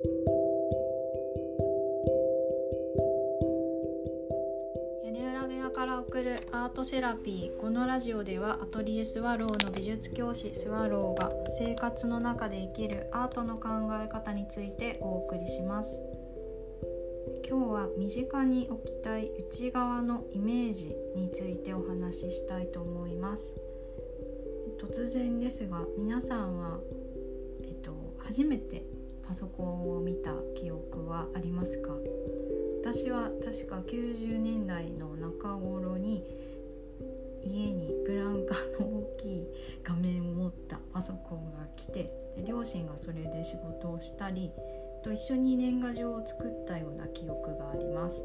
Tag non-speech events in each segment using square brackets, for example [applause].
屋根裏部屋から送るアートセラピー。このラジオではアトリエスワローの美術教師スワローが生活の中で生きるアートの考え方についてお送りします。今日は身近に置きたい内側のイメージについてお話ししたいと思います。突然ですが皆さんは、えっと、初めてパソコンを見た記憶はありますか？私は確か90年代の中頃に家にブランカの大きい画面を持ったパソコンが来てで両親がそれで仕事をしたりと一緒に年賀状を作ったような記憶があります。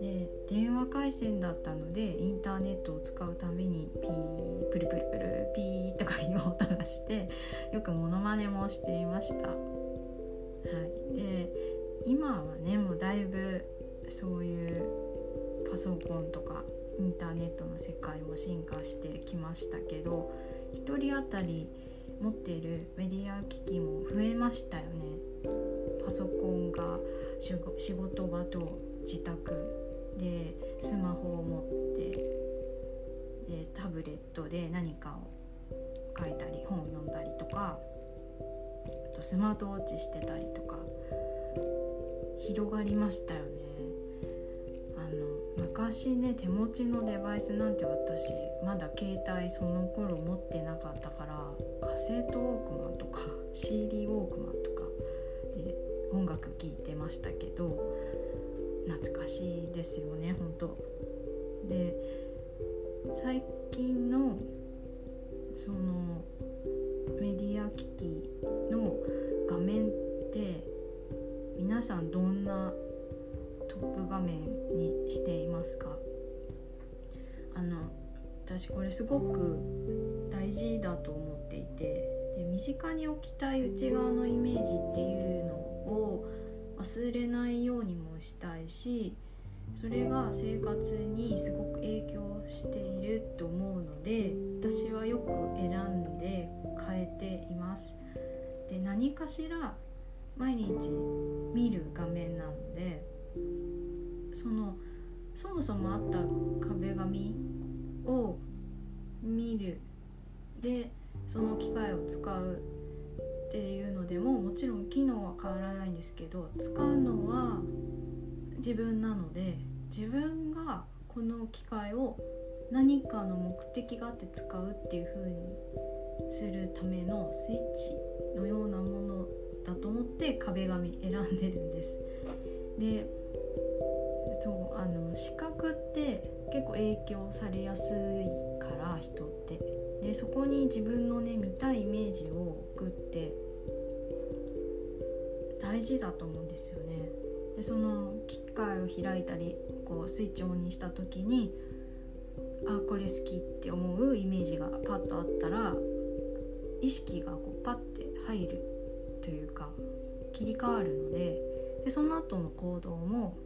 で電話回線だったのでインターネットを使うたびにピープルプルプルピーとかいう音がしてよくモノマネもしていました。今はねもうだいぶそういうパソコンとかインターネットの世界も進化してきましたけど1人当たり持っているメディア機器も増えましたよね。パソコンが仕事場と自宅でスマホを持ってでタブレットで何かを書いたり本を読んだりとかあとスマートウォッチしてたりとか広がりましたよね。あの昔ね手持ちのデバイスなんて私まだ携帯その頃持ってなかったからカセットウォークマンとか [laughs] CD ウォークマンとかで音楽聴いてましたけど懐かしいですよね本当。で最近のそのメディア機器さんどんなトップ画面にしていますか？あの私これすごく大事だと思っていてで身近に置きたい内側のイメージっていうのを忘れないようにもしたいしそれが生活にすごく影響していると思うので私はよく選んで変えています。で何かしら毎日見る画面なのでそのそもそもあった壁紙を見る。でその機械を使うっていうのでももちろん機能は変わらないんですけど使うのは自分なので自分がこの機械を何かの目的があって使うっていう風にするためのスイッチのようなものと思って壁紙選んでるんです。でそうあの視覚って結構影響されやすいから人ってでそこに自分のね見たいイメージを送って大事だと思うんですよねでその機械を開いたりこうスイッチオンにした時にあこれ好きって思うイメージがパッとあったら意識がこうパッて入るというか切り替わるのででその後の行動も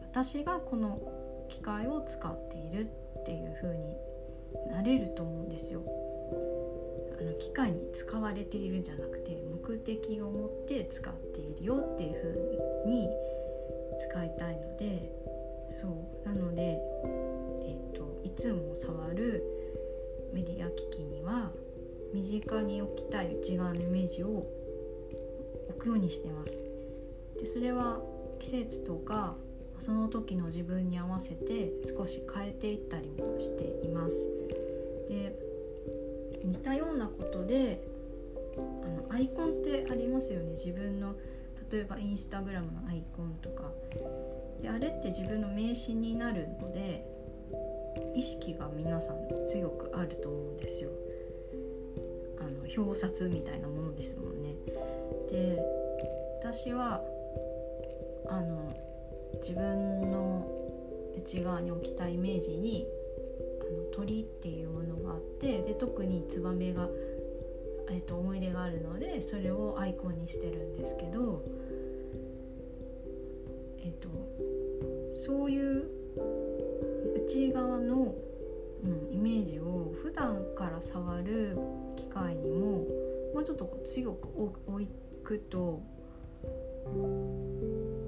私がこの機械を使っているっていう風になれると思うんですよ。あの機械に使われているんじゃなくて目的を持って使っているよっていう風に使いたいのでそうなので、えーと、いつも触るメディア機器には身近に置きたい内側のイメージをくようにしてます。でそれは季節とかその時の自分に合わせて少し変えていったりもしています。で似たようなことであのアイコンってありますよね自分の例えばインスタグラムのアイコンとかであれって自分の名刺になるので意識が皆さん強くあると思うんですよあの表札みたいなものですもんねで私はあの自分の内側に置きたいイメージにあの鳥っていうものがあってで特にツバメが、えー、と思い出があるのでそれをアイコンにしてるんですけど、えーと、そういう内側の、うん、イメージを普段から触る機会にももうちょっとこう強く置いてくと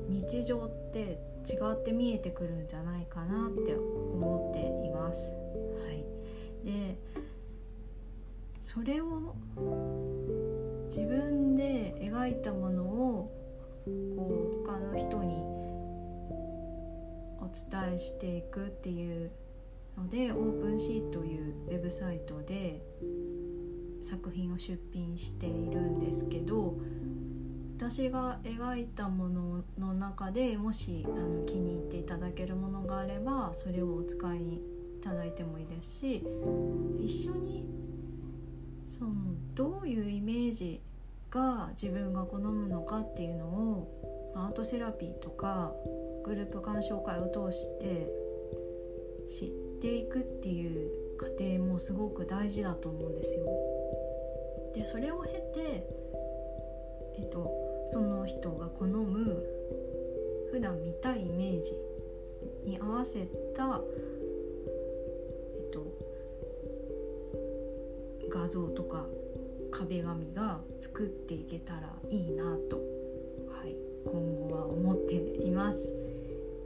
日常って違って見えてくるんじゃないかなって思っています。はい、でそれを自分で描いたものをこう他の人にお伝えしていくっていうのでオープンシーというウェブサイトで作品を出品しているんですけど私が描いたものの中でもしあの気に入っていただけるものがあればそれをお使いいただいてもいいですし一緒にそのどういうイメージが自分が好むのかっていうのをアートセラピーとかグループ鑑賞会を通して知っていくっていう過程もすごく大事だと思うんですよ。でそれを経て、えっと、その人が好む普段見たいイメージに合わせた、えっと、画像とか壁紙が作っていけたらいいなと、はい、今後は思っています。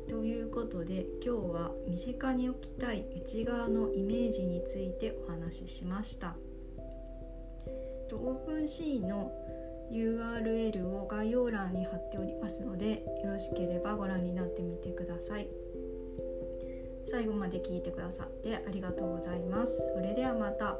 ということで今日は身近に置きたい内側のイメージについてお話ししました。とオープンシーの URL を概要欄に貼っておりますのでよろしければご覧になってみてください。最後まで聞いてくださってありがとうございます。それではまた。